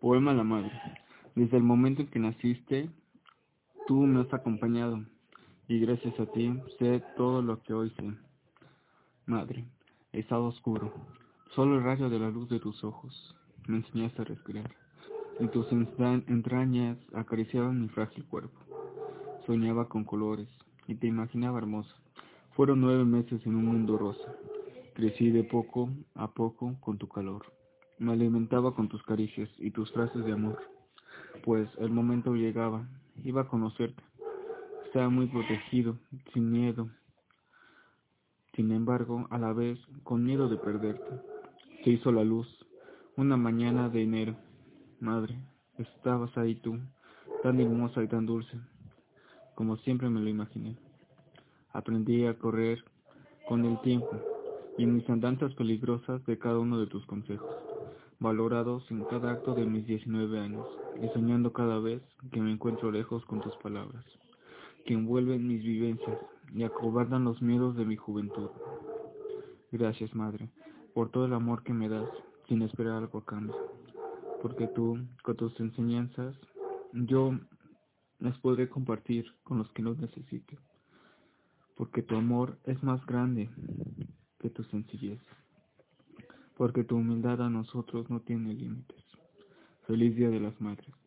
Poema a la Madre. Desde el momento en que naciste, tú me has acompañado, y gracias a ti sé todo lo que hoy sé. Madre, estado oscuro, solo el rayo de la luz de tus ojos me enseñaste a respirar, y tus entrañas acariciaban mi frágil cuerpo. Soñaba con colores, y te imaginaba hermosa. Fueron nueve meses en un mundo rosa. Crecí de poco a poco con tu calor. Me alimentaba con tus caricias y tus frases de amor, pues el momento llegaba, iba a conocerte. Estaba muy protegido, sin miedo. Sin embargo, a la vez, con miedo de perderte. Se hizo la luz, una mañana de enero. Madre, estabas ahí tú, tan hermosa y tan dulce, como siempre me lo imaginé. Aprendí a correr con el tiempo y mis andanzas peligrosas de cada uno de tus consejos valorados en cada acto de mis 19 años, y soñando cada vez que me encuentro lejos con tus palabras, que envuelven mis vivencias y acobardan los miedos de mi juventud. Gracias, Madre, por todo el amor que me das, sin esperar algo a cambio, porque tú, con tus enseñanzas, yo las podré compartir con los que los necesiten, porque tu amor es más grande tu sencillez porque tu humildad a nosotros no tiene límites. Feliz Día de las Madres.